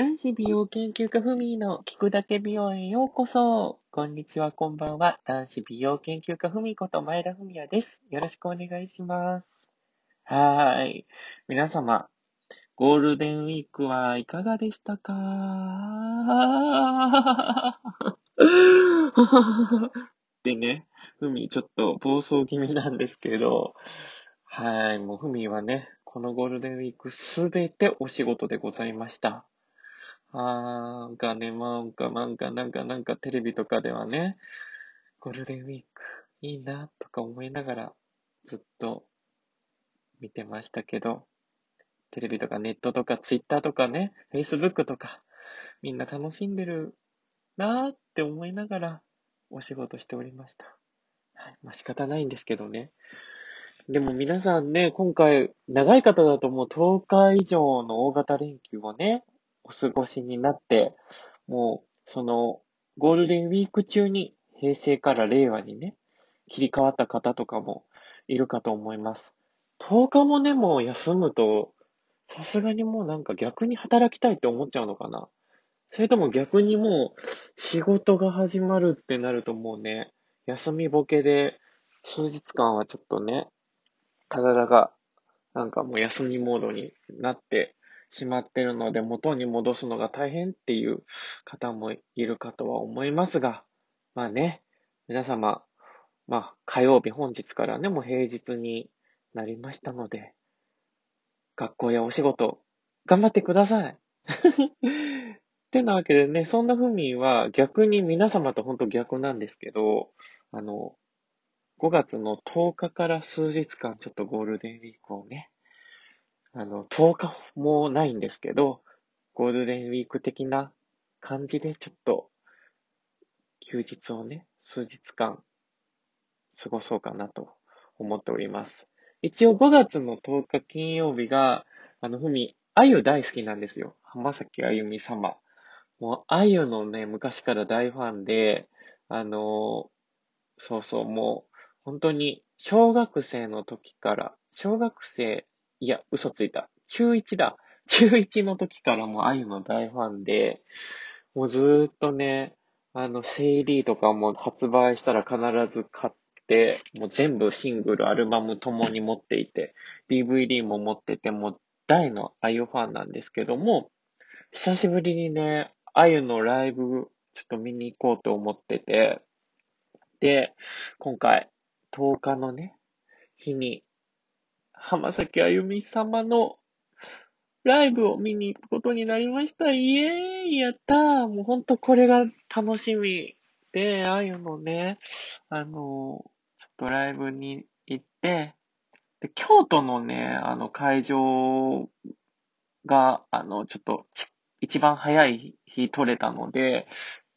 男子美容研究家ふみの聞くだけ美容へようこそ。こんにちは、こんばんは。男子美容研究家ふみこと前田文也です。よろしくお願いします。はーい。皆様、ゴールデンウィークはいかがでしたか？でね、ふみちょっと暴走気味なんですけど、はい、もうふみはね、このゴールデンウィークすべてお仕事でございました。あーがね、なんか、なんか、なんか、なんか、テレビとかではね、ゴールデンウィーク、いいな、とか思いながら、ずっと見てましたけど、テレビとかネットとかツイッターとかね、フェイスブックとか、みんな楽しんでるなーって思いながら、お仕事しておりました。はい。まあ仕方ないんですけどね。でも皆さんね、今回、長い方だともう10日以上の大型連休をね、お過ごしになって、もう、その、ゴールデンウィーク中に平成から令和にね、切り替わった方とかもいるかと思います。10日もね、もう休むと、さすがにもうなんか逆に働きたいって思っちゃうのかな。それとも逆にもう仕事が始まるってなるともうね、休みボケで数日間はちょっとね、体がなんかもう休みモードになってしまってるので、元に戻すのが大変っていう方もいるかとは思いますが、まあね、皆様、まあ火曜日本日からね、もう平日になりましたので、学校やお仕事、頑張ってください。ってなわけでね、そんなふみは逆に皆様と本当逆なんですけど、あの、5月の10日から数日間ちょっとゴールデンウィークをね、あの、10日もないんですけど、ゴールデンウィーク的な感じでちょっと、休日をね、数日間、過ごそうかなと思っております。一応5月の10日金曜日が、あの、ふみ、あゆ大好きなんですよ。浜崎あゆみ様。もう、あゆのね、昔から大ファンで、あのそうそう、もう、本当に、小学生の時から、小学生いや、嘘ついた。中1だ。中1の時からもあゆの大ファンで、もうずーっとね、あの、CD とかも発売したら必ず買って、もう全部シングル、アルバムともに持っていて、DVD も持ってて、もう大のあゆファンなんですけども、久しぶりにね、あゆのライブ、ちょっと見に行こうと思ってて、で、今回、10日のね、日に、浜崎あゆみ様のライブを見に行くことになりました。イエーイやったーもうほんとこれが楽しみで、あゆのね、あの、ちょっとライブに行って、で、京都のね、あの会場が、あの、ちょっと一番早い日取れたので、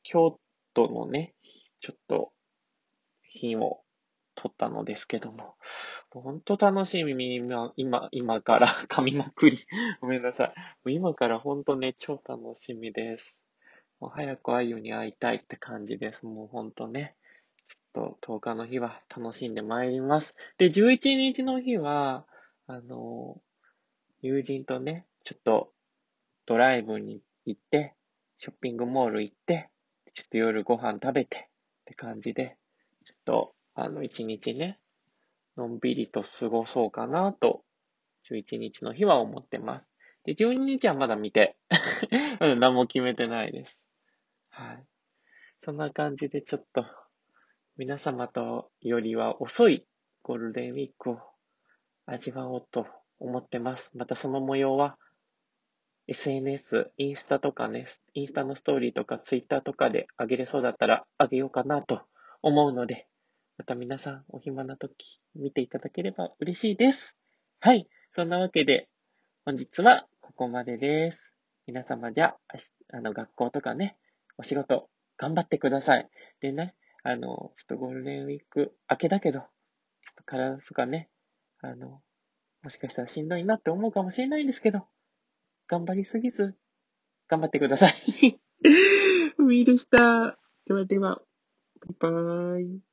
京都のね、ちょっと日を取ったのですけども、ほんと楽しみ、今、今、今から 噛みまくり。ごめんなさい。もう今からほんとね、超楽しみです。もう早くあゆに会いたいって感じです。もうほんとね。ちょっと10日の日は楽しんでまいります。で、11日の日は、あの、友人とね、ちょっとドライブに行って、ショッピングモール行って、ちょっと夜ご飯食べてって感じで、ちょっとあの、一日ね、のんびりと過ごそうかなと、11日の日は思ってます。で、12日はまだ見て、何も決めてないです。はい。そんな感じでちょっと、皆様とよりは遅いゴールデンウィークを味わおうと思ってます。またその模様は、SNS、インスタとかね、インスタのストーリーとかツイッターとかであげれそうだったらあげようかなと思うので、また皆さんお暇な時見ていただければ嬉しいです。はい。そんなわけで、本日はここまでです。皆様じゃあ、あの、学校とかね、お仕事頑張ってください。でね、あの、ちょっとゴールデンウィーク明けだけど、ちょっと体とかね、あの、もしかしたらしんどいなって思うかもしれないんですけど、頑張りすぎず、頑張ってください。海でした。ではでは、バイバーイ。